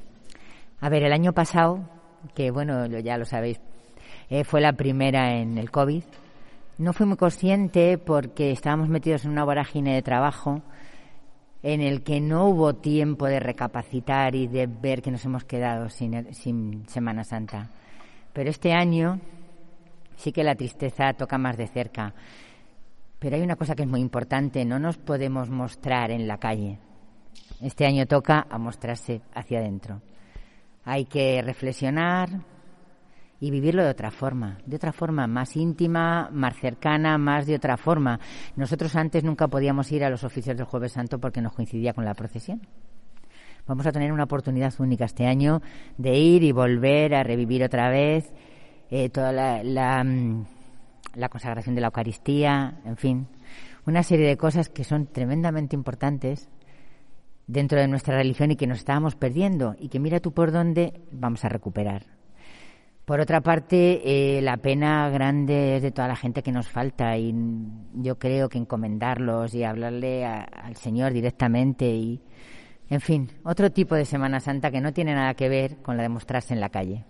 A ver, el año pasado, que bueno, ya lo sabéis, eh, fue la primera en el COVID, no fui muy consciente porque estábamos metidos en una vorágine de trabajo en el que no hubo tiempo de recapacitar y de ver que nos hemos quedado sin, sin Semana Santa. Pero este año sí que la tristeza toca más de cerca. Pero hay una cosa que es muy importante, no nos podemos mostrar en la calle. Este año toca a mostrarse hacia adentro. Hay que reflexionar y vivirlo de otra forma, de otra forma, más íntima, más cercana, más de otra forma. Nosotros antes nunca podíamos ir a los oficios del Jueves Santo porque nos coincidía con la procesión. Vamos a tener una oportunidad única este año de ir y volver a revivir otra vez eh, toda mm, la consagración de la Eucaristía, en fin, una serie de cosas que son tremendamente importantes dentro de nuestra religión y que nos estábamos perdiendo y que mira tú por dónde vamos a recuperar. Por otra parte, eh, la pena grande es de toda la gente que nos falta y yo creo que encomendarlos y hablarle al Señor directamente y En fin, otro tipo de Semana Santa que no tiene nada que ver con la de mostrarse en la calle.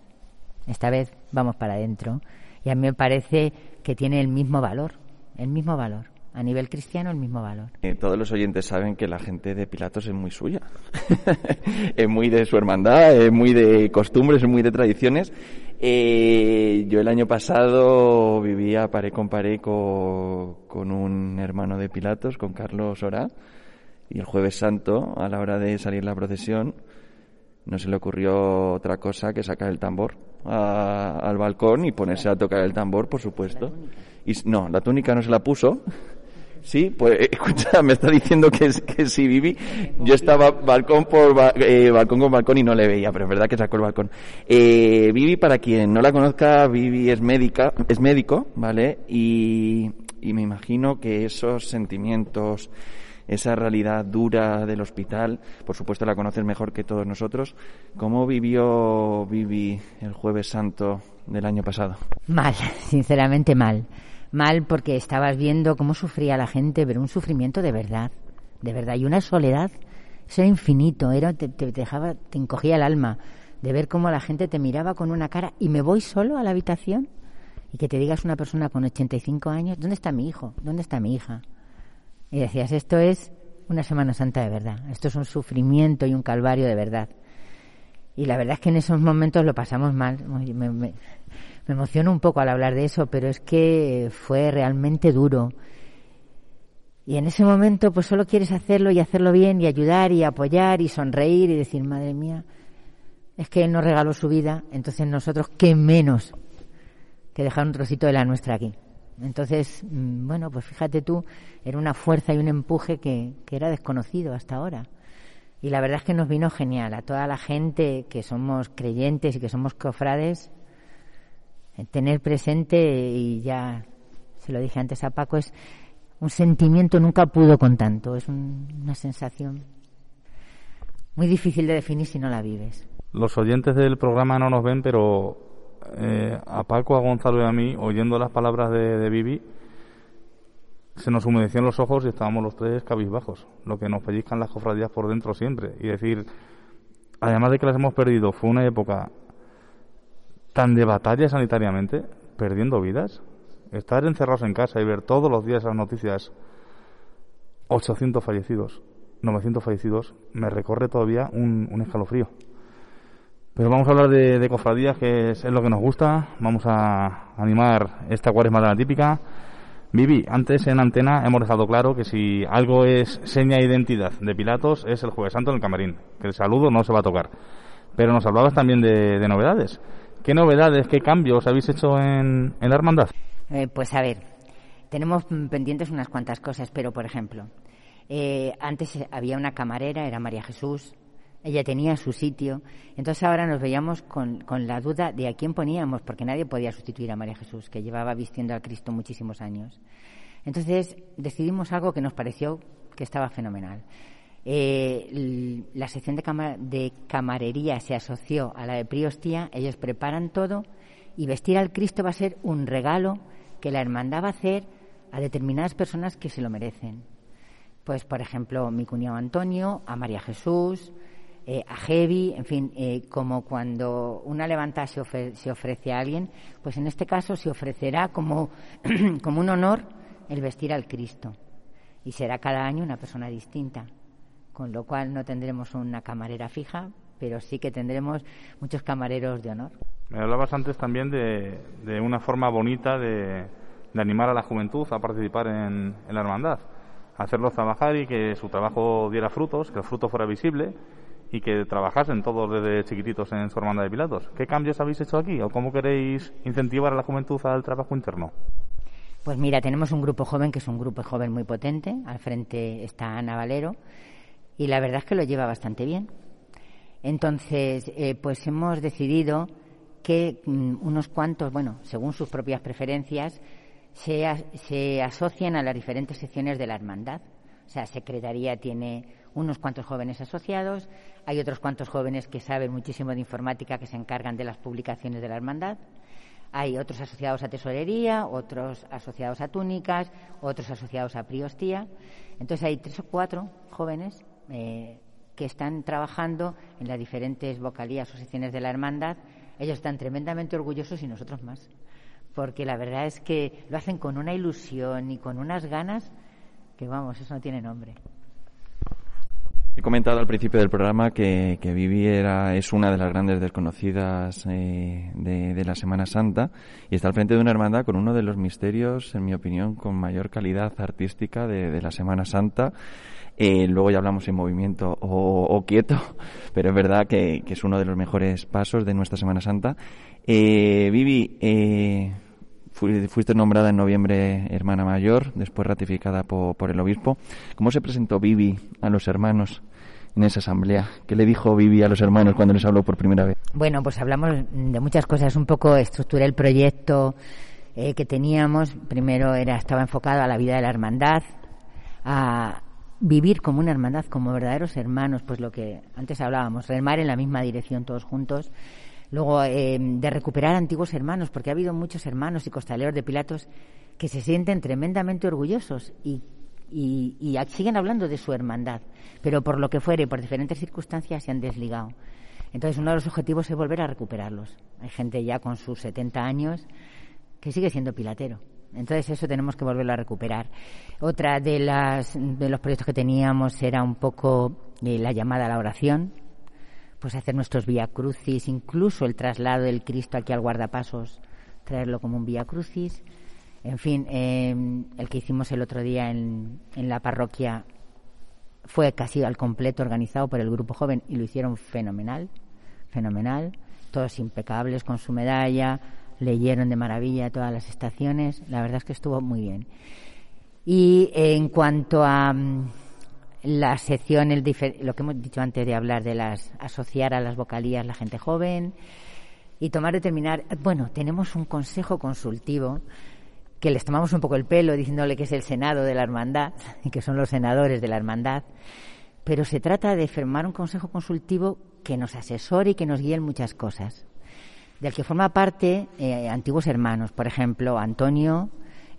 Esta vez vamos para adentro y a mí me parece que tiene el mismo valor, el mismo valor. A nivel cristiano, el mismo valor. Eh, todos los oyentes saben que la gente de Pilatos es muy suya. es muy de su hermandad, es muy de costumbres, es muy de tradiciones. Eh, yo el año pasado vivía paré con paré con, con un hermano de Pilatos, con Carlos Orá, y el jueves santo, a la hora de salir la procesión, no se le ocurrió otra cosa que sacar el tambor al balcón y ponerse a tocar el tambor, por supuesto. Y no, la túnica no se la puso. Sí, pues escucha, me está diciendo que, que sí, Vivi. Yo estaba balcón por eh, balcón con balcón y no le veía, pero es verdad que sacó el balcón. Eh, Vivi, para quien no la conozca, Vivi es médica, es médico, ¿vale? Y, y me imagino que esos sentimientos, esa realidad dura del hospital, por supuesto la conoces mejor que todos nosotros. ¿Cómo vivió Vivi el jueves santo del año pasado? Mal, sinceramente mal. Mal porque estabas viendo cómo sufría la gente, pero un sufrimiento de verdad, de verdad, y una soledad, eso era infinito, era, te, te dejaba, te encogía el alma de ver cómo la gente te miraba con una cara y me voy solo a la habitación y que te digas una persona con 85 años, ¿dónde está mi hijo? ¿Dónde está mi hija? Y decías, esto es una Semana Santa de verdad, esto es un sufrimiento y un calvario de verdad. Y la verdad es que en esos momentos lo pasamos mal. Me emociono un poco al hablar de eso, pero es que fue realmente duro. Y en ese momento pues solo quieres hacerlo y hacerlo bien y ayudar y apoyar y sonreír y decir, madre mía, es que Él nos regaló su vida, entonces nosotros, ¿qué menos que dejar un trocito de la nuestra aquí? Entonces, bueno, pues fíjate tú, era una fuerza y un empuje que, que, era desconocido hasta ahora. Y la verdad es que nos vino genial a toda la gente que somos creyentes y que somos cofrades, tener presente, y ya se lo dije antes a Paco, es un sentimiento nunca pudo con tanto, es un, una sensación muy difícil de definir si no la vives. Los oyentes del programa no nos ven, pero eh, a Paco, a Gonzalo y a mí, oyendo las palabras de, de Vivi, se nos humedecían los ojos y estábamos los tres cabizbajos, lo que nos pellizcan las cofradías por dentro siempre. Y decir, además de que las hemos perdido, fue una época tan de batalla sanitariamente, perdiendo vidas. Estar encerrados en casa y ver todos los días las noticias, 800 fallecidos, 900 fallecidos, me recorre todavía un, escalofrío. Pero vamos a hablar de, cofradías, que es, lo que nos gusta. Vamos a animar esta cuaresma de la típica. Vivi, antes en antena hemos dejado claro que si algo es seña de identidad de Pilatos es el Jueves Santo en el camarín, que el saludo no se va a tocar. Pero nos hablabas también de novedades. ¿Qué novedades, qué cambios habéis hecho en, en la hermandad? Eh, pues a ver, tenemos pendientes unas cuantas cosas, pero por ejemplo, eh, antes había una camarera, era María Jesús, ella tenía su sitio. Entonces ahora nos veíamos con, con, la duda de a quién poníamos, porque nadie podía sustituir a María Jesús, que llevaba vistiendo al Cristo muchísimos años. Entonces decidimos algo que nos pareció que estaba fenomenal. Eh, la sección de, cama, de, camarería se asoció a la de Priostía, ellos preparan todo y vestir al Cristo va a ser un regalo que la hermandad va a hacer a determinadas personas que se lo merecen. Pues, por ejemplo, mi cuñado Antonio, a María Jesús, eh, a Heavy, en fin, eh, como cuando una levanta se, ofre se, ofrece a alguien, pues en este caso se ofrecerá como, como un honor el vestir al Cristo. Y será cada año una persona distinta, con lo cual no tendremos una camarera fija, pero sí que tendremos muchos camareros de honor. Me hablabas antes también de, de una forma bonita de, de, animar a la juventud a participar en, en la hermandad, hacerlos trabajar y que su trabajo diera frutos, que el fruto fuera visible y que trabajasen todos desde chiquititos en su hermandad de Pilatos. ¿Qué cambios habéis hecho aquí o cómo queréis incentivar a la juventud al trabajo interno? Pues mira, tenemos un grupo joven que es un grupo joven muy potente. Al frente está Ana Valero y la verdad es que lo lleva bastante bien. Entonces, eh, pues hemos decidido que mm, unos cuantos, bueno, según sus propias preferencias, se, se asocien a las diferentes secciones de la hermandad. O sea, Secretaría tiene unos cuantos jóvenes asociados, hay otros cuantos jóvenes que saben muchísimo de informática que se encargan de las publicaciones de la hermandad, hay otros asociados a tesorería, otros asociados a túnicas, otros asociados a priostía. Entonces hay tres o cuatro jóvenes eh, que están trabajando en las diferentes vocalías o secciones de la hermandad. Ellos están tremendamente orgullosos y nosotros más, porque la verdad es que lo hacen con una ilusión y con unas ganas que, vamos, eso no tiene nombre. He comentado al principio del programa que, que Vivi era, es una de las grandes desconocidas eh, de, la Semana Santa y está al frente de una hermandad con uno de los misterios, en mi opinión, con mayor calidad artística de, la Semana Santa. Eh, luego ya hablamos en movimiento o, quieto, pero es verdad que, es uno de los mejores pasos de nuestra Semana Santa. Eh, Vivi, eh, fuiste nombrada en noviembre hermana mayor, después ratificada por, el obispo. ¿Cómo se presentó Vivi a los hermanos en esa asamblea? ¿Qué le dijo Vivi a los hermanos cuando les habló por primera vez? Bueno, pues hablamos de muchas cosas. Un poco estructuré el proyecto eh, que teníamos. Primero era estaba enfocado a la vida de la hermandad, a vivir como una hermandad, como verdaderos hermanos, pues lo que antes hablábamos, remar en la misma dirección todos juntos Luego, eh, de recuperar antiguos hermanos, porque ha habido muchos hermanos y costaleros de Pilatos que se sienten tremendamente orgullosos y, y, siguen hablando de su hermandad, pero por lo que fuere, por diferentes circunstancias, se han desligado. Entonces, uno de los objetivos es volver a recuperarlos. Hay gente ya con sus 70 años que sigue siendo pilatero. Entonces, eso tenemos que volverlo a recuperar. Otra de, las, de los proyectos que teníamos era un poco eh, la llamada a la oración, pues hacer nuestros vía crucis, incluso el traslado del Cristo aquí al guardapasos, traerlo como un vía crucis. En fin, em, el que hicimos el otro día en, en la parroquia fue casi al completo organizado por el grupo joven y lo hicieron fenomenal, fenomenal, todos impecables con su medalla, leyeron de maravilla todas las estaciones, la verdad es que estuvo muy bien. Y en cuanto a la sección, el lo que hemos dicho antes de hablar de las asociar a las vocalías la gente joven y tomar determinar. Bueno, tenemos un consejo consultivo que les tomamos un poco el pelo diciéndole que es el Senado de la Hermandad y que son los senadores de la Hermandad, pero se trata de formar un consejo consultivo que nos asesore y que nos guíe en muchas cosas, del que forma parte eh, antiguos hermanos, por ejemplo, Antonio,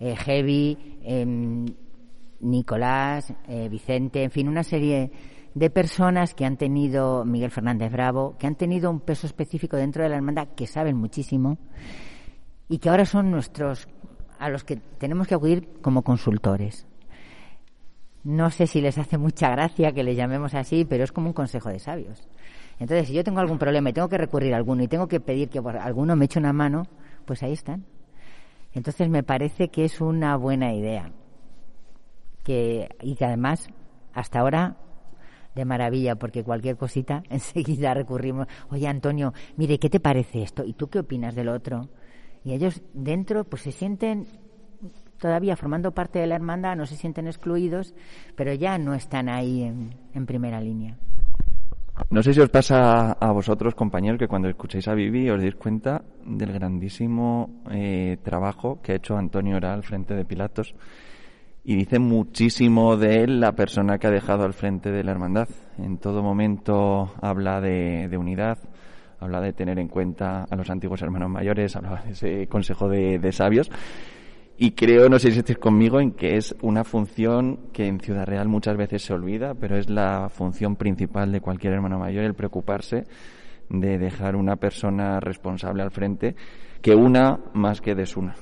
eh, Heavy, em, Nicolás, eh, Vicente, en fin, una serie de personas que han tenido, Miguel Fernández Bravo, que han tenido un peso específico dentro de la hermandad, que saben muchísimo y que ahora son nuestros, a los que tenemos que acudir como consultores. No sé si les hace mucha gracia que les llamemos así, pero es como un consejo de sabios. Entonces, si yo tengo algún problema y tengo que recurrir a alguno y tengo que pedir que alguno me eche una mano, pues ahí están. Entonces, me parece que es una buena idea y que además hasta ahora de maravilla, porque cualquier cosita enseguida recurrimos, oye Antonio, mire, ¿qué te parece esto? ¿Y tú qué opinas del otro? Y ellos dentro pues se sienten todavía formando parte de la hermandad, no se sienten excluidos, pero ya no están ahí en, primera línea. No sé si os pasa a vosotros, compañeros, que cuando escucháis a Vivi os dais cuenta del grandísimo eh, trabajo que ha hecho Antonio Oral al frente de Pilatos y dice muchísimo de él la persona que ha dejado al frente de la hermandad. En todo momento habla de, unidad, habla de tener en cuenta a los antiguos hermanos mayores, habla de ese consejo de, sabios. Y creo, no sé si estáis conmigo, en que es una función que en Ciudad Real muchas veces se olvida, pero es la función principal de cualquier hermano mayor, el preocuparse de dejar una persona responsable al frente que una más que desuna.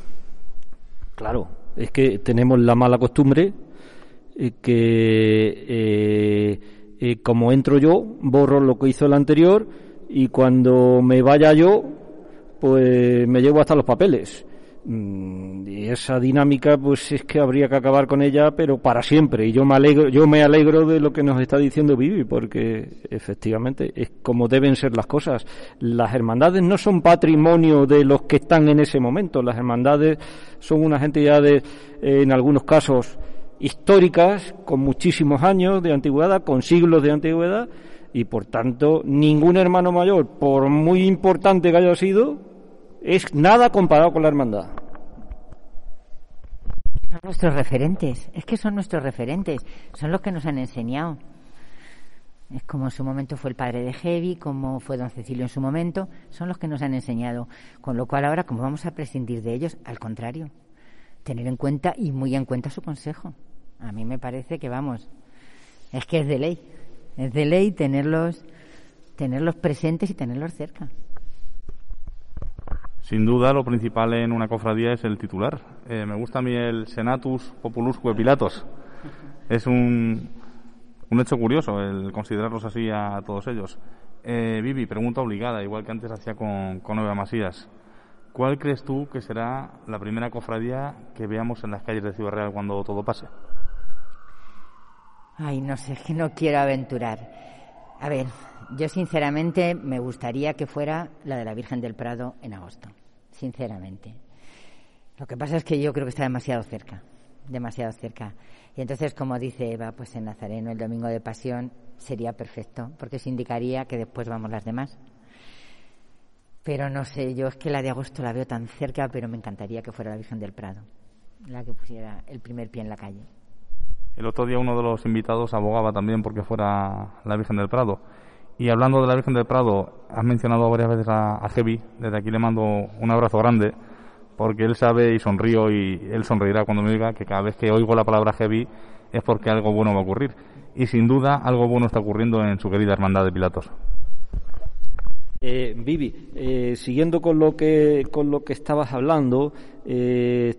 Claro, es que tenemos la mala costumbre eh, que eh, eh, como entro yo, borro lo que hizo el anterior y cuando me vaya yo, pues me llevo hasta los papeles. Mm, y esa dinámica pues es que habría que acabar con ella pero para siempre. Y yo me alegro yo me alegro de lo que nos está diciendo Vivi porque efectivamente es como deben ser las cosas. Las hermandades no son patrimonio de los que están en ese momento. Las hermandades son unas entidades en algunos casos históricas con muchísimos años de antigüedad con siglos de antigüedad y por tanto ningún hermano mayor por muy importante que haya sido es nada comparado con la hermandad. Son nuestros referentes, es que son nuestros referentes, son los que nos han enseñado. Es como en su momento fue el padre de Heavy, como fue don Cecilio en su momento, son los que nos han enseñado. Con lo cual ahora, como vamos a prescindir de ellos, al contrario, tener en cuenta y muy en cuenta su consejo. A mí me parece que vamos, es que es de ley. Es de ley tenerlos, tenerlos presentes y tenerlos cerca. Sin duda, lo principal en una cofradía es el titular. Eh, me gusta a mí el Senatus Populusque Pilatos. Es un, un hecho curioso el considerarlos así a todos ellos. Eh, Vivi, pregunta obligada, igual que antes hacía con, con Masías. ¿Cuál crees tú que será la primera cofradía que veamos en las calles de Ciudad Real cuando todo pase? Ay, no sé, es que no quiero aventurar. A ver, yo sinceramente me gustaría que fuera la de la Virgen del Prado en agosto, sinceramente. Lo que pasa es que yo creo que está demasiado cerca, demasiado cerca. Y entonces, como dice Eva, pues en Nazareno el domingo de Pasión sería perfecto, porque se indicaría que después vamos las demás. Pero no sé, yo es que la de agosto la veo tan cerca, pero me encantaría que fuera la Virgen del Prado, la que pusiera el primer pie en la calle. El otro día uno de los invitados abogaba también porque fuera la Virgen del Prado. Y hablando de la Virgen del Prado, has mencionado varias veces a, a Heavy. Desde aquí le mando un abrazo grande porque él sabe y sonrío y él sonreirá cuando me diga que cada vez que oigo la palabra Heavy es porque algo bueno va a ocurrir. Y sin duda algo bueno está ocurriendo en su querida hermandad de Pilatos. Eh, Vivi, eh, siguiendo con lo que con lo que estabas hablando, eh,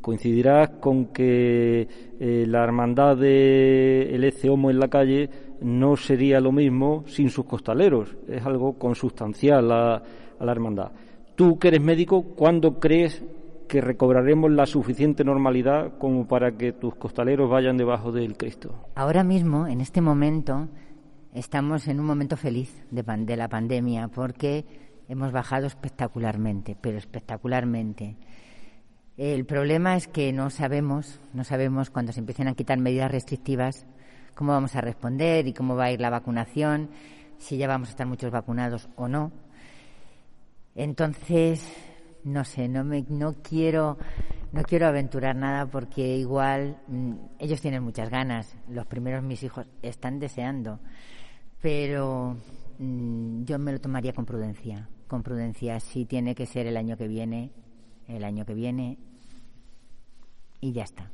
coincidirás con que eh, la hermandad de el Homo en la calle no sería lo mismo sin sus costaleros. Es algo consustancial a, a la hermandad. Tú que eres médico, ¿cuándo crees que recobraremos la suficiente normalidad como para que tus costaleros vayan debajo del Cristo? Ahora mismo, en este momento, estamos en un momento feliz de, pan- de la pandemia porque hemos bajado espectacularmente, pero espectacularmente. El problema es que no sabemos, no sabemos cuando se empiecen a quitar medidas restrictivas cómo vamos a responder y cómo va a ir la vacunación, si ya vamos a estar muchos vacunados o no. Entonces, no sé, no me no quiero no quiero aventurar nada porque igual mm, ellos tienen muchas ganas, los primeros mis hijos están deseando, pero mm, yo me lo tomaría con prudencia, con prudencia, si tiene que ser el año que viene, el año que viene y ya está.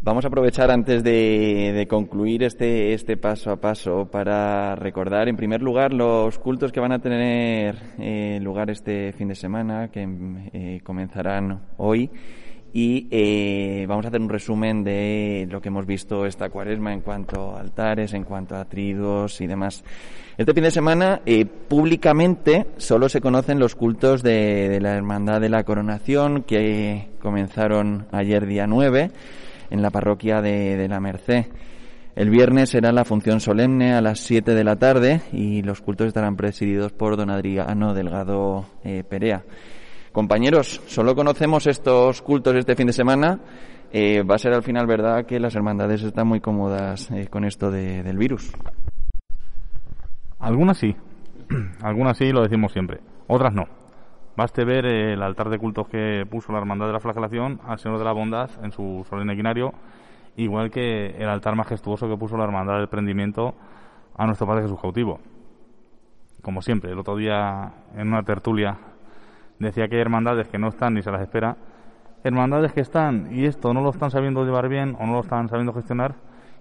Vamos a aprovechar antes de, de concluir este, este paso a paso para recordar, en primer lugar, los cultos que van a tener eh, lugar este fin de semana, que eh, comenzarán hoy. Y eh, vamos a hacer un resumen de lo que hemos visto esta cuaresma en cuanto a altares, en cuanto a triduos y demás. Este fin de semana, eh, públicamente, solo se conocen los cultos de, de la Hermandad de la Coronación, que comenzaron ayer día 9 en la parroquia de, de la Merced. El viernes será la función solemne a las 7 de la tarde y los cultos estarán presididos por don Adriano Delgado eh, Perea. Compañeros, solo conocemos estos cultos este fin de semana. Eh, va a ser al final verdad que las hermandades están muy cómodas eh, con esto de- del virus. Algunas sí, algunas sí, lo decimos siempre, otras no. Baste ver el altar de cultos que puso la Hermandad de la Flagelación al Señor de la Bondad en su solemne equinario, igual que el altar majestuoso que puso la Hermandad del Prendimiento a nuestro Padre Jesús cautivo. Como siempre, el otro día en una tertulia decía que hay hermandades que no están ni se las espera, hermandades que están y esto no lo están sabiendo llevar bien o no lo están sabiendo gestionar,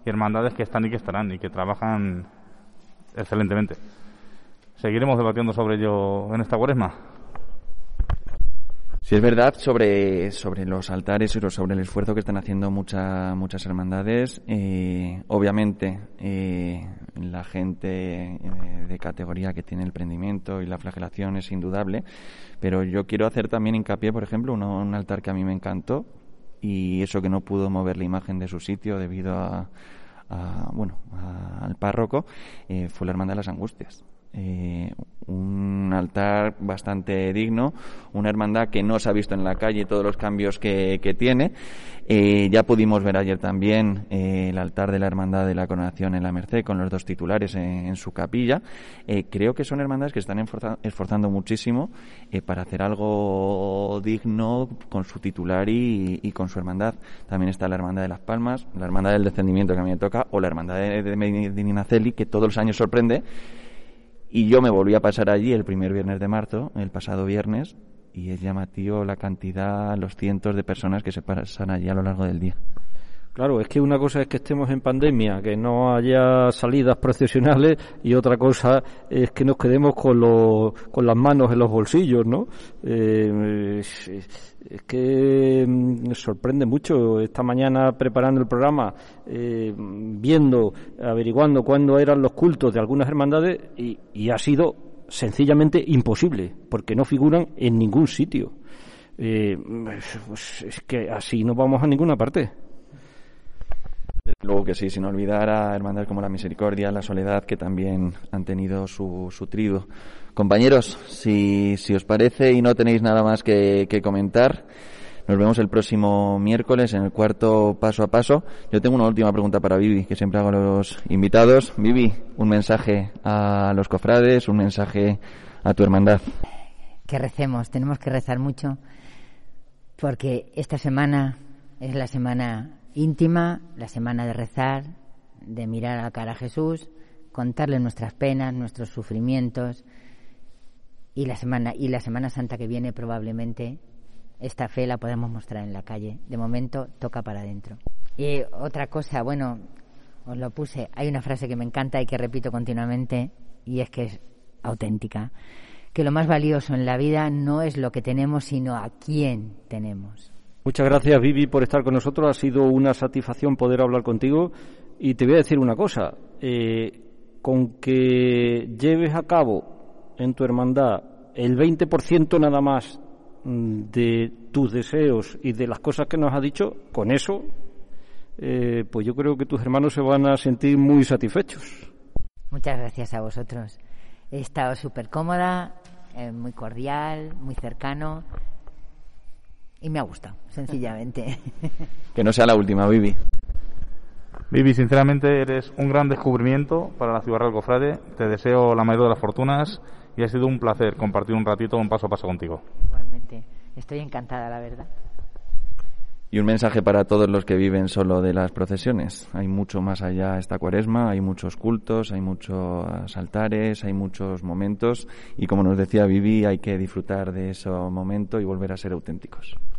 y hermandades que están y que estarán y que trabajan excelentemente. Seguiremos debatiendo sobre ello en esta cuaresma. Sí, es verdad sobre, sobre los altares y sobre el esfuerzo que están haciendo mucha- muchas hermandades. Eh, obviamente, eh, la gente eh, de categoría que tiene el prendimiento y la flagelación es indudable, pero yo quiero hacer también hincapié, por ejemplo, un altar que a mí me encantó y eso que no pudo mover la imagen de su sitio debido a, a, bueno, a- al párroco, eh, fue la Hermandad de las Angustias. Eh, un altar bastante digno, una hermandad que no se ha visto en la calle todos los cambios que, que tiene. Eh, ya pudimos ver ayer también eh, el altar de la Hermandad de la Coronación en la Merced con los dos titulares en, en su capilla. Eh, creo que son hermandades que están esforza- esforzando muchísimo eh, para hacer algo digno con su titular y, y con su hermandad. También está la Hermandad de las Palmas, la Hermandad del Descendimiento que a mí me toca, o la Hermandad de, de Medinaceli, que todos los años sorprende. Y yo me volví a pasar allí el primer viernes de marzo, el pasado viernes, y es llamativo la cantidad, los cientos de personas que se pasan allí a lo largo del día. Claro, es que una cosa es que estemos en pandemia, que no haya salidas procesionales y otra cosa es que nos quedemos con, con las manos en los bolsillos, ¿no? Eh, es, que mm, me sorprende mucho. Esta mañana preparando el programa, eh, viendo, averiguando cuándo eran los cultos de algunas hermandades y, y ha sido sencillamente imposible, porque no figuran en ningún sitio. Eh, pues es que así no vamos a ninguna parte. Luego que sí, sin olvidar a hermandades como la Misericordia, la Soledad, que también han tenido su, su. Compañeros, si, si os parece y no tenéis nada más que, que comentar, nos vemos el próximo miércoles en el cuarto paso a paso. Yo tengo una última pregunta para Vivi, que siempre hago a los invitados. Vivi, un mensaje a los cofrades, un mensaje a tu hermandad. Que recemos, tenemos que rezar mucho, porque esta semana es la semana íntima, la semana de rezar, de mirar a la cara a Jesús, contarle nuestras penas, nuestros sufrimientos y la semana y la Semana Santa que viene probablemente esta fe la podemos mostrar en la calle. De momento toca para adentro. Y otra cosa, bueno, os lo puse, hay una frase que me encanta y que repito continuamente y es que es auténtica, que lo más valioso en la vida no es lo que tenemos, sino a quién tenemos. Muchas gracias, Vivi, por estar con nosotros. Ha sido una satisfacción poder hablar contigo. Y te voy a decir una cosa. Eh, con que lleves a cabo en tu hermandad el 20% nada más mm, de tus deseos y de las cosas que nos ha dicho, con eso, eh, pues yo creo que tus hermanos se van a sentir muy satisfechos. Muchas gracias a vosotros. He estado súper cómoda, eh, muy cordial, muy cercano y me ha gustado, sencillamente. Que no sea la última, Vivi. Vivi, sinceramente eres un gran descubrimiento para la Ciudad Real Cofrade. Te deseo la mayor de las fortunas y ha sido un placer compartir un ratito un paso a paso contigo. Igualmente, estoy encantada, la verdad. Y un mensaje para todos los que viven solo de las procesiones. Hay mucho más allá esta cuaresma, hay muchos cultos, hay muchos altares, hay muchos momentos y como nos decía Vivi, hay que disfrutar de ese momento y volver a ser auténticos.